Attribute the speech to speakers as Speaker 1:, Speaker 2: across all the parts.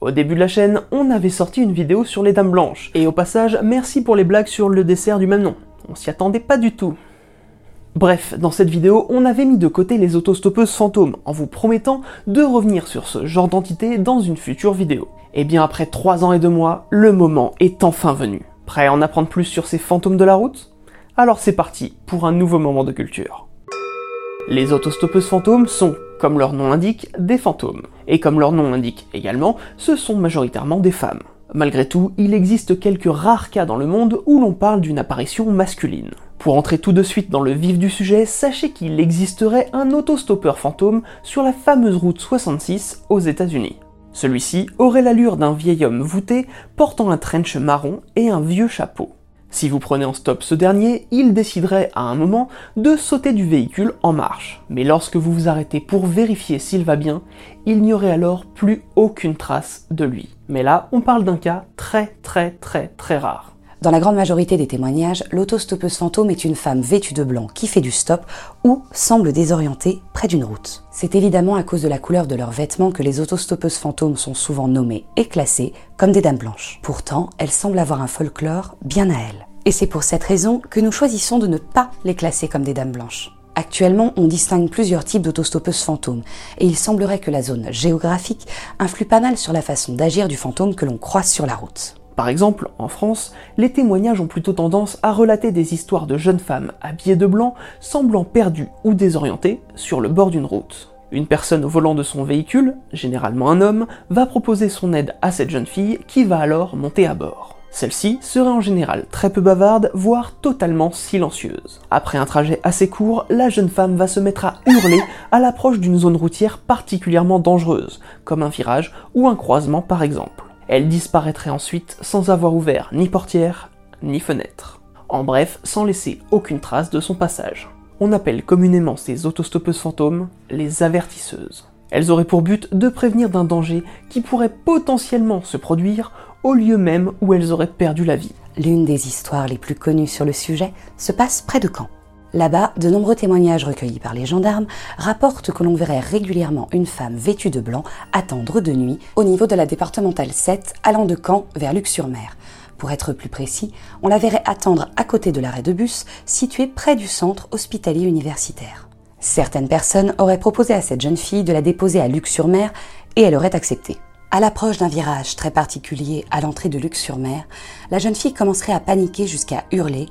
Speaker 1: Au début de la chaîne, on avait sorti une vidéo sur les dames blanches. Et au passage, merci pour les blagues sur le dessert du même nom. On s'y attendait pas du tout. Bref, dans cette vidéo, on avait mis de côté les autostoppeuses fantômes, en vous promettant de revenir sur ce genre d'entité dans une future vidéo. Et bien après 3 ans et 2 mois, le moment est enfin venu. Prêt à en apprendre plus sur ces fantômes de la route? Alors c'est parti pour un nouveau moment de culture. Les autostoppeuses fantômes sont, comme leur nom l'indique, des fantômes. Et comme leur nom l'indique également, ce sont majoritairement des femmes. Malgré tout, il existe quelques rares cas dans le monde où l'on parle d'une apparition masculine. Pour entrer tout de suite dans le vif du sujet, sachez qu'il existerait un autostoppeur fantôme sur la fameuse route 66 aux États-Unis. Celui-ci aurait l'allure d'un vieil homme voûté portant un trench marron et un vieux chapeau. Si vous prenez en stop ce dernier, il déciderait à un moment de sauter du véhicule en marche. Mais lorsque vous vous arrêtez pour vérifier s'il va bien, il n'y aurait alors plus aucune trace de lui. Mais là, on parle d'un cas très très très très rare.
Speaker 2: Dans la grande majorité des témoignages, l'autostoppeuse fantôme est une femme vêtue de blanc qui fait du stop ou semble désorientée près d'une route. C'est évidemment à cause de la couleur de leurs vêtements que les autostoppeuses fantômes sont souvent nommées et classées comme des dames blanches. Pourtant, elles semblent avoir un folklore bien à elles. Et c'est pour cette raison que nous choisissons de ne pas les classer comme des dames blanches. Actuellement, on distingue plusieurs types d'autostoppeuses fantômes, et il semblerait que la zone géographique influe pas mal sur la façon d'agir du fantôme que l'on croise sur la route.
Speaker 1: Par exemple, en France, les témoignages ont plutôt tendance à relater des histoires de jeunes femmes habillées de blanc, semblant perdues ou désorientées sur le bord d'une route. Une personne au volant de son véhicule, généralement un homme, va proposer son aide à cette jeune fille qui va alors monter à bord. Celle-ci serait en général très peu bavarde, voire totalement silencieuse. Après un trajet assez court, la jeune femme va se mettre à hurler à l'approche d'une zone routière particulièrement dangereuse, comme un virage ou un croisement par exemple. Elle disparaîtrait ensuite sans avoir ouvert ni portière, ni fenêtre. En bref, sans laisser aucune trace de son passage. On appelle communément ces autostoppeuses fantômes les avertisseuses. Elles auraient pour but de prévenir d'un danger qui pourrait potentiellement se produire au lieu même où elles auraient perdu la vie.
Speaker 2: L'une des histoires les plus connues sur le sujet se passe près de Caen. Là-bas, de nombreux témoignages recueillis par les gendarmes rapportent que l'on verrait régulièrement une femme vêtue de blanc attendre de nuit au niveau de la départementale 7 allant de Caen vers Luc-sur-Mer. Pour être plus précis, on la verrait attendre à côté de l'arrêt de bus situé près du centre hospitalier universitaire. Certaines personnes auraient proposé à cette jeune fille de la déposer à Luc-sur-Mer et elle aurait accepté. À l'approche d'un virage très particulier à l'entrée de Luc-sur-Mer, la jeune fille commencerait à paniquer jusqu'à hurler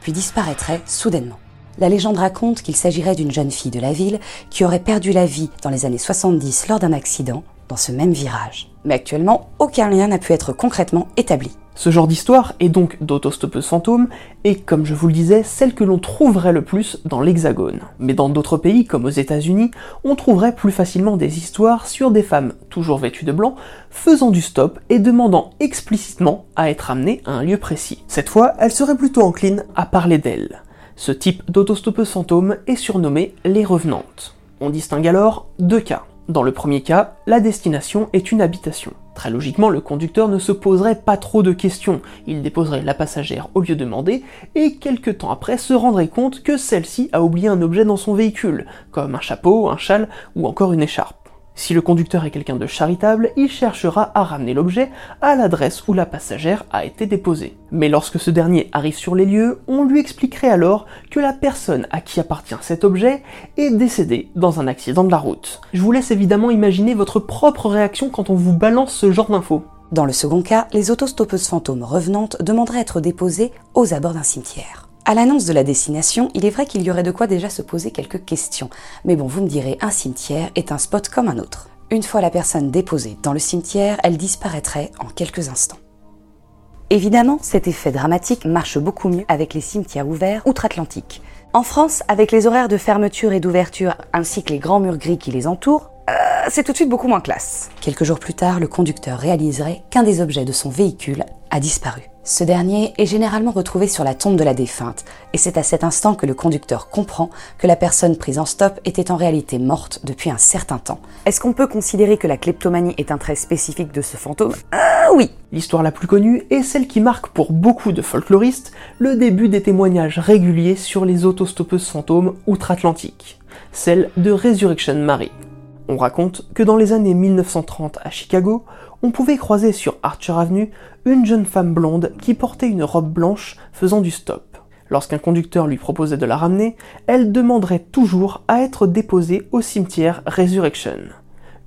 Speaker 2: puis disparaîtrait soudainement. La légende raconte qu'il s'agirait d'une jeune fille de la ville qui aurait perdu la vie dans les années 70 lors d'un accident dans ce même virage. Mais actuellement, aucun lien n'a pu être concrètement établi.
Speaker 1: Ce genre d'histoire est donc d'autostoppeuse fantôme, et comme je vous le disais, celle que l'on trouverait le plus dans l'Hexagone. Mais dans d'autres pays, comme aux États-Unis, on trouverait plus facilement des histoires sur des femmes toujours vêtues de blanc, faisant du stop et demandant explicitement à être amenées à un lieu précis. Cette fois, elle serait plutôt encline à parler d'elles. Ce type d'autostoppeuse fantôme est surnommé les revenantes. On distingue alors deux cas. Dans le premier cas, la destination est une habitation. Très logiquement, le conducteur ne se poserait pas trop de questions, il déposerait la passagère au lieu demandé, et quelques temps après se rendrait compte que celle-ci a oublié un objet dans son véhicule, comme un chapeau, un châle ou encore une écharpe. Si le conducteur est quelqu'un de charitable, il cherchera à ramener l'objet à l'adresse où la passagère a été déposée. Mais lorsque ce dernier arrive sur les lieux, on lui expliquerait alors que la personne à qui appartient cet objet est décédée dans un accident de la route. Je vous laisse évidemment imaginer votre propre réaction quand on vous balance ce genre d'infos.
Speaker 2: Dans le second cas, les autostoppeuses fantômes revenantes demanderaient à être déposées aux abords d'un cimetière. À l'annonce de la destination, il est vrai qu'il y aurait de quoi déjà se poser quelques questions. Mais bon, vous me direz, un cimetière est un spot comme un autre. Une fois la personne déposée dans le cimetière, elle disparaîtrait en quelques instants. Évidemment, cet effet dramatique marche beaucoup mieux avec les cimetières ouverts outre-Atlantique. En France, avec les horaires de fermeture et d'ouverture ainsi que les grands murs gris qui les entourent, euh, c'est tout de suite beaucoup moins classe. Quelques jours plus tard, le conducteur réaliserait qu'un des objets de son véhicule a disparu. Ce dernier est généralement retrouvé sur la tombe de la défunte, et c'est à cet instant que le conducteur comprend que la personne prise en stop était en réalité morte depuis un certain temps. Est-ce qu'on peut considérer que la kleptomanie est un trait spécifique de ce fantôme? Ah oui
Speaker 1: L'histoire la plus connue est celle qui marque pour beaucoup de folkloristes le début des témoignages réguliers sur les autostoppeuses fantômes outre-Atlantique, celle de Resurrection Mary. On raconte que dans les années 1930 à Chicago, on pouvait croiser sur Archer Avenue une jeune femme blonde qui portait une robe blanche faisant du stop. Lorsqu'un conducteur lui proposait de la ramener, elle demanderait toujours à être déposée au cimetière Resurrection.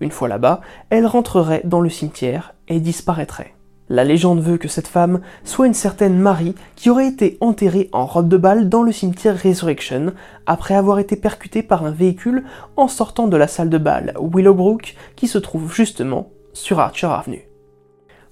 Speaker 1: Une fois là-bas, elle rentrerait dans le cimetière et disparaîtrait. La légende veut que cette femme soit une certaine Marie qui aurait été enterrée en robe de balle dans le cimetière Resurrection après avoir été percutée par un véhicule en sortant de la salle de bal Willowbrook qui se trouve justement sur Archer Avenue.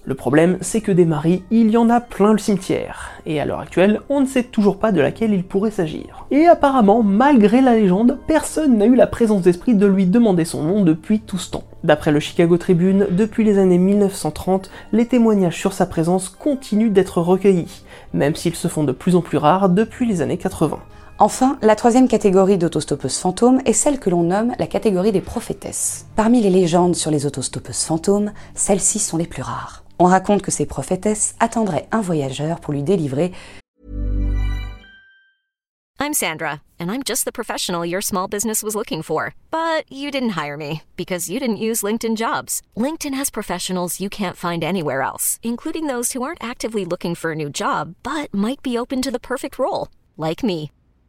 Speaker 1: Le problème, c'est que des maris, il y en a plein le cimetière, et à l'heure actuelle, on ne sait toujours pas de laquelle il pourrait s'agir. Et apparemment, malgré la légende, personne n'a eu la présence d'esprit de lui demander son nom depuis tout ce temps. D'après le Chicago Tribune, depuis les années 1930, les témoignages sur sa présence continuent d'être recueillis, même s'ils se font de plus en plus rares depuis les années 80.
Speaker 2: Enfin, la troisième catégorie d'autostoppeuses fantômes est celle que l'on nomme la catégorie des prophétesses. Parmi les légendes sur les autostoppeuses fantômes, celles-ci sont les plus rares. On raconte que ces prophétesses attendraient un voyageur pour lui délivrer
Speaker 3: I'm Sandra, and I'm just the professional your small business was looking for. But you didn't hire me because you didn't use LinkedIn jobs. LinkedIn has professionals you can't find anywhere else, including those who aren't actively looking for a new job but might be open to the perfect role, like me.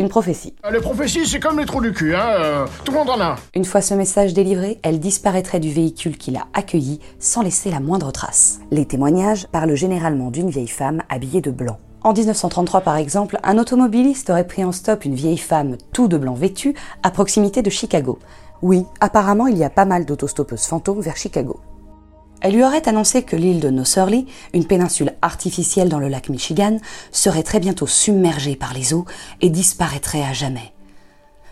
Speaker 2: Une prophétie.
Speaker 4: Les prophéties, c'est comme les trous du cul, hein. euh, tout le monde en a.
Speaker 2: Une fois ce message délivré, elle disparaîtrait du véhicule qui l'a accueilli sans laisser la moindre trace. Les témoignages parlent généralement d'une vieille femme habillée de blanc. En 1933 par exemple, un automobiliste aurait pris en stop une vieille femme tout de blanc vêtue à proximité de Chicago. Oui, apparemment il y a pas mal d'autostoppeuses fantômes vers Chicago. Elle lui aurait annoncé que l'île de Nosserly, une péninsule artificielle dans le lac Michigan, serait très bientôt submergée par les eaux et disparaîtrait à jamais.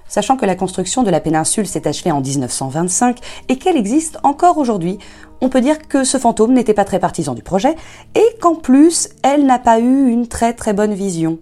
Speaker 2: Sachant que la construction de la péninsule s'est achevée en 1925 et qu'elle existe encore aujourd'hui, on peut dire que ce fantôme n'était pas très partisan du projet et qu'en plus, elle n'a pas eu une très très bonne vision.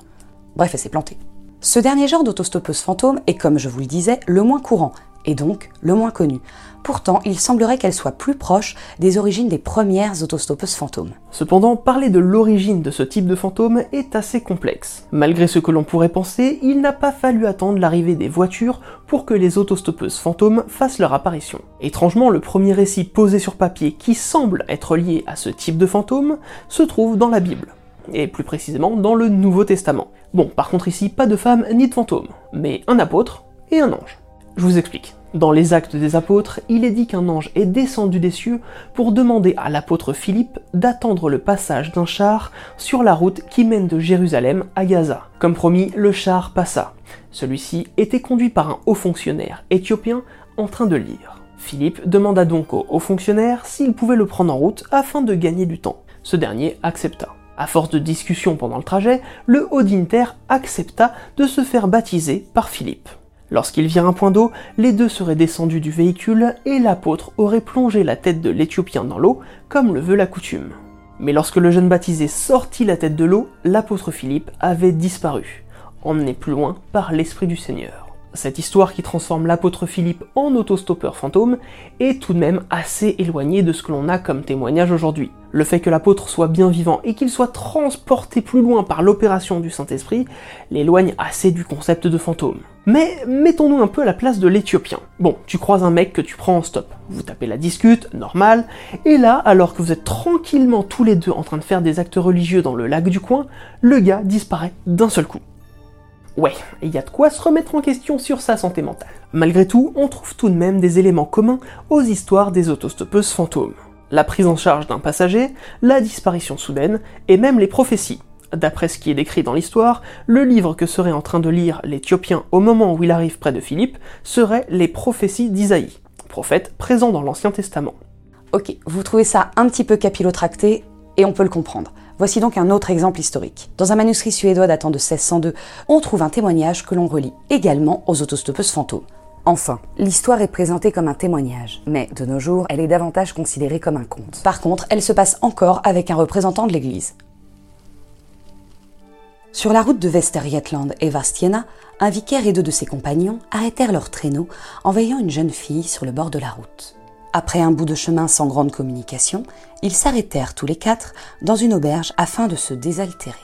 Speaker 2: Bref, elle s'est plantée. Ce dernier genre d'autostoppeuse fantôme est, comme je vous le disais, le moins courant et donc le moins connu. Pourtant, il semblerait qu'elle soit plus proche des origines des premières autostoppeuses fantômes.
Speaker 1: Cependant, parler de l'origine de ce type de fantôme est assez complexe. Malgré ce que l'on pourrait penser, il n'a pas fallu attendre l'arrivée des voitures pour que les autostoppeuses fantômes fassent leur apparition. Étrangement, le premier récit posé sur papier qui semble être lié à ce type de fantôme se trouve dans la Bible et plus précisément dans le Nouveau Testament. Bon, par contre ici, pas de femme ni de fantôme, mais un apôtre et un ange. Je vous explique. Dans les actes des apôtres, il est dit qu'un ange est descendu des cieux pour demander à l'apôtre Philippe d'attendre le passage d'un char sur la route qui mène de Jérusalem à Gaza. Comme promis, le char passa. Celui-ci était conduit par un haut fonctionnaire éthiopien en train de lire. Philippe demanda donc au haut fonctionnaire s'il pouvait le prendre en route afin de gagner du temps. Ce dernier accepta. À force de discussion pendant le trajet, le haut dignitaire accepta de se faire baptiser par Philippe. Lorsqu'ils virent un point d'eau, les deux seraient descendus du véhicule et l'apôtre aurait plongé la tête de l'Éthiopien dans l'eau, comme le veut la coutume. Mais lorsque le jeune baptisé sortit la tête de l'eau, l'apôtre Philippe avait disparu, emmené plus loin par l'Esprit du Seigneur. Cette histoire qui transforme l'apôtre Philippe en autostoppeur fantôme est tout de même assez éloignée de ce que l'on a comme témoignage aujourd'hui. Le fait que l'apôtre soit bien vivant et qu'il soit transporté plus loin par l'opération du Saint-Esprit l'éloigne assez du concept de fantôme. Mais mettons-nous un peu à la place de l'Éthiopien. Bon, tu croises un mec que tu prends en stop. Vous tapez la discute, normal, et là, alors que vous êtes tranquillement tous les deux en train de faire des actes religieux dans le lac du coin, le gars disparaît d'un seul coup. Ouais, il y a de quoi se remettre en question sur sa santé mentale. Malgré tout, on trouve tout de même des éléments communs aux histoires des autostoppeuses fantômes. La prise en charge d'un passager, la disparition soudaine, et même les prophéties. D'après ce qui est décrit dans l'histoire, le livre que serait en train de lire l'Éthiopien au moment où il arrive près de Philippe serait les prophéties d'Isaïe, prophète présent dans l'Ancien Testament.
Speaker 2: Ok, vous trouvez ça un petit peu capillotracté, et on peut le comprendre. Voici donc un autre exemple historique. Dans un manuscrit suédois datant de 1602, on trouve un témoignage que l'on relie également aux autostoppeuses fantômes. Enfin, l'histoire est présentée comme un témoignage, mais de nos jours, elle est davantage considérée comme un conte. Par contre, elle se passe encore avec un représentant de l'Église. Sur la route de Västergötland et Vastiena, un vicaire et deux de ses compagnons arrêtèrent leur traîneau en veillant une jeune fille sur le bord de la route. Après un bout de chemin sans grande communication, ils s'arrêtèrent tous les quatre dans une auberge afin de se désaltérer.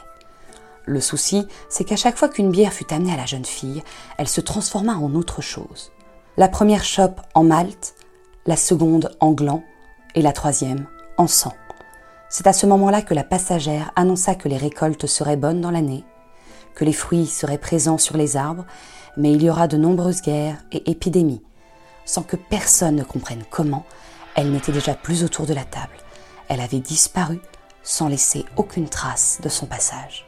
Speaker 2: Le souci, c'est qu'à chaque fois qu'une bière fut amenée à la jeune fille, elle se transforma en autre chose. La première chope en malt, la seconde en gland et la troisième en sang. C'est à ce moment-là que la passagère annonça que les récoltes seraient bonnes dans l'année, que les fruits seraient présents sur les arbres, mais il y aura de nombreuses guerres et épidémies, sans que personne ne comprenne comment, elle n'était déjà plus autour de la table. Elle avait disparu sans laisser aucune trace de son passage.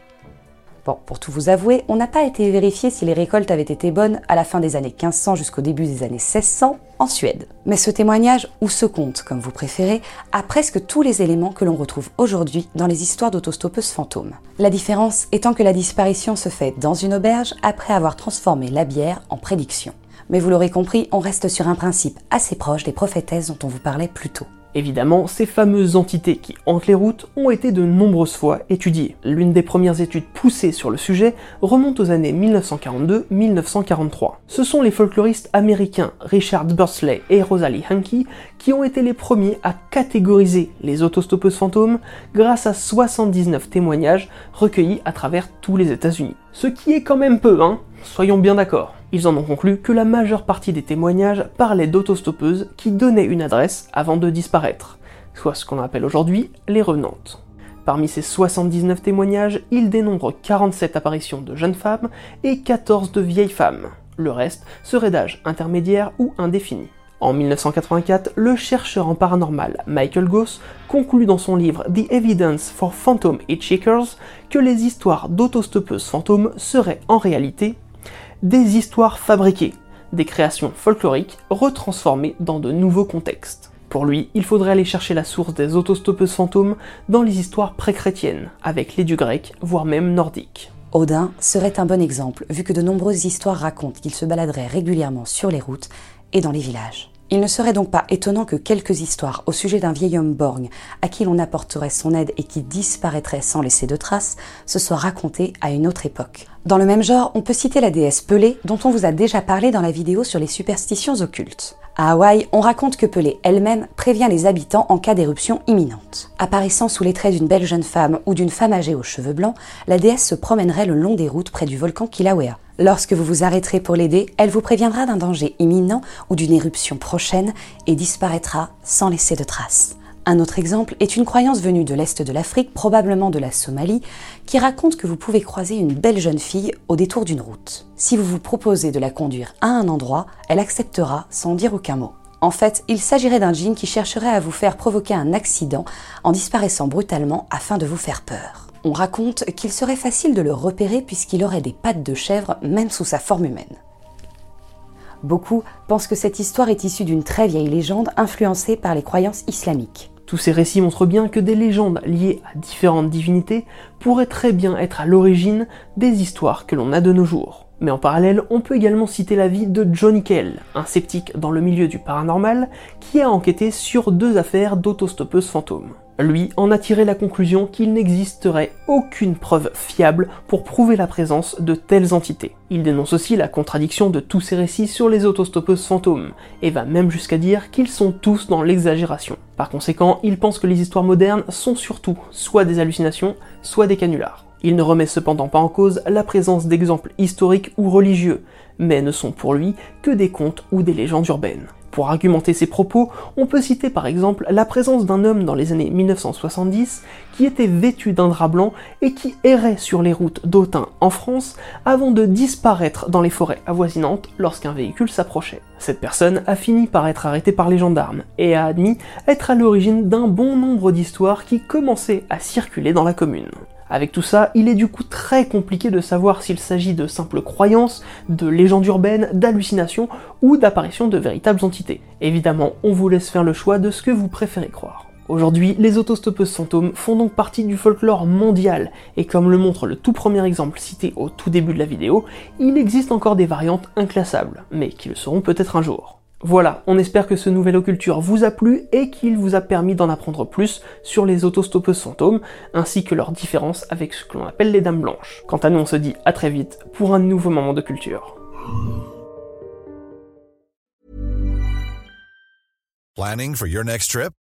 Speaker 2: Bon, pour tout vous avouer, on n'a pas été vérifier si les récoltes avaient été bonnes à la fin des années 1500 jusqu'au début des années 1600 en Suède. Mais ce témoignage, ou ce conte, comme vous préférez, a presque tous les éléments que l'on retrouve aujourd'hui dans les histoires d'autostoppeuses fantômes. La différence étant que la disparition se fait dans une auberge après avoir transformé la bière en prédiction mais vous l'aurez compris, on reste sur un principe assez proche des prophétesses dont on vous parlait plus tôt.
Speaker 1: Évidemment, ces fameuses entités qui hantent les routes ont été de nombreuses fois étudiées. L'une des premières études poussées sur le sujet remonte aux années 1942-1943. Ce sont les folkloristes américains Richard Bursley et Rosalie Hankey qui ont été les premiers à catégoriser les autostoppeuses fantômes grâce à 79 témoignages recueillis à travers tous les États-Unis. Ce qui est quand même peu, hein Soyons bien d'accord. Ils en ont conclu que la majeure partie des témoignages parlaient d'autostoppeuses qui donnaient une adresse avant de disparaître, soit ce qu'on appelle aujourd'hui les revenantes. Parmi ces 79 témoignages, ils dénombrent 47 apparitions de jeunes femmes et 14 de vieilles femmes. Le reste serait d'âge intermédiaire ou indéfini. En 1984, le chercheur en paranormal Michael Goss conclut dans son livre The Evidence for Phantom Hitchhikers que les histoires d'autostoppeuses fantômes seraient en réalité des histoires fabriquées, des créations folkloriques retransformées dans de nouveaux contextes. Pour lui, il faudrait aller chercher la source des autostoppeuses fantômes dans les histoires pré-chrétiennes, avec les dieux grecs, voire même nordiques.
Speaker 2: Odin serait un bon exemple, vu que de nombreuses histoires racontent qu'il se baladerait régulièrement sur les routes et dans les villages. Il ne serait donc pas étonnant que quelques histoires au sujet d'un vieil homme borgne à qui l'on apporterait son aide et qui disparaîtrait sans laisser de traces se soient racontées à une autre époque. Dans le même genre, on peut citer la déesse Pelée dont on vous a déjà parlé dans la vidéo sur les superstitions occultes. À Hawaï, on raconte que Pelé elle-même prévient les habitants en cas d'éruption imminente. Apparaissant sous les traits d'une belle jeune femme ou d'une femme âgée aux cheveux blancs, la déesse se promènerait le long des routes près du volcan Kilauea. Lorsque vous vous arrêterez pour l'aider, elle vous préviendra d'un danger imminent ou d'une éruption prochaine et disparaîtra sans laisser de traces. Un autre exemple est une croyance venue de l'Est de l'Afrique, probablement de la Somalie, qui raconte que vous pouvez croiser une belle jeune fille au détour d'une route. Si vous vous proposez de la conduire à un endroit, elle acceptera sans dire aucun mot. En fait, il s'agirait d'un djinn qui chercherait à vous faire provoquer un accident en disparaissant brutalement afin de vous faire peur. On raconte qu'il serait facile de le repérer puisqu'il aurait des pattes de chèvre même sous sa forme humaine. Beaucoup pensent que cette histoire est issue d'une très vieille légende influencée par les croyances islamiques.
Speaker 1: Tous ces récits montrent bien que des légendes liées à différentes divinités pourraient très bien être à l'origine des histoires que l'on a de nos jours. Mais en parallèle, on peut également citer la vie de Johnny Kell, un sceptique dans le milieu du paranormal, qui a enquêté sur deux affaires d'autostoppeuses fantômes. Lui en a tiré la conclusion qu'il n'existerait aucune preuve fiable pour prouver la présence de telles entités. Il dénonce aussi la contradiction de tous ces récits sur les autostoppeuses fantômes, et va même jusqu'à dire qu'ils sont tous dans l'exagération. Par conséquent, il pense que les histoires modernes sont surtout soit des hallucinations, soit des canulars. Il ne remet cependant pas en cause la présence d'exemples historiques ou religieux, mais ne sont pour lui que des contes ou des légendes urbaines. Pour argumenter ses propos, on peut citer par exemple la présence d'un homme dans les années 1970 qui était vêtu d'un drap blanc et qui errait sur les routes d'Autun en France avant de disparaître dans les forêts avoisinantes lorsqu'un véhicule s'approchait. Cette personne a fini par être arrêtée par les gendarmes et a admis être à l'origine d'un bon nombre d'histoires qui commençaient à circuler dans la commune. Avec tout ça, il est du coup très compliqué de savoir s'il s'agit de simples croyances, de légendes urbaines, d'hallucinations ou d'apparitions de véritables entités. Évidemment, on vous laisse faire le choix de ce que vous préférez croire. Aujourd'hui, les autostoppeuses fantômes font donc partie du folklore mondial, et comme le montre le tout premier exemple cité au tout début de la vidéo, il existe encore des variantes inclassables, mais qui le seront peut-être un jour. Voilà, on espère que ce nouvel occulture vous a plu et qu'il vous a permis d'en apprendre plus sur les autostoppeuses fantômes, ainsi que leurs différences avec ce que l'on appelle les dames blanches. Quant à nous, on se dit à très vite pour un nouveau moment de culture.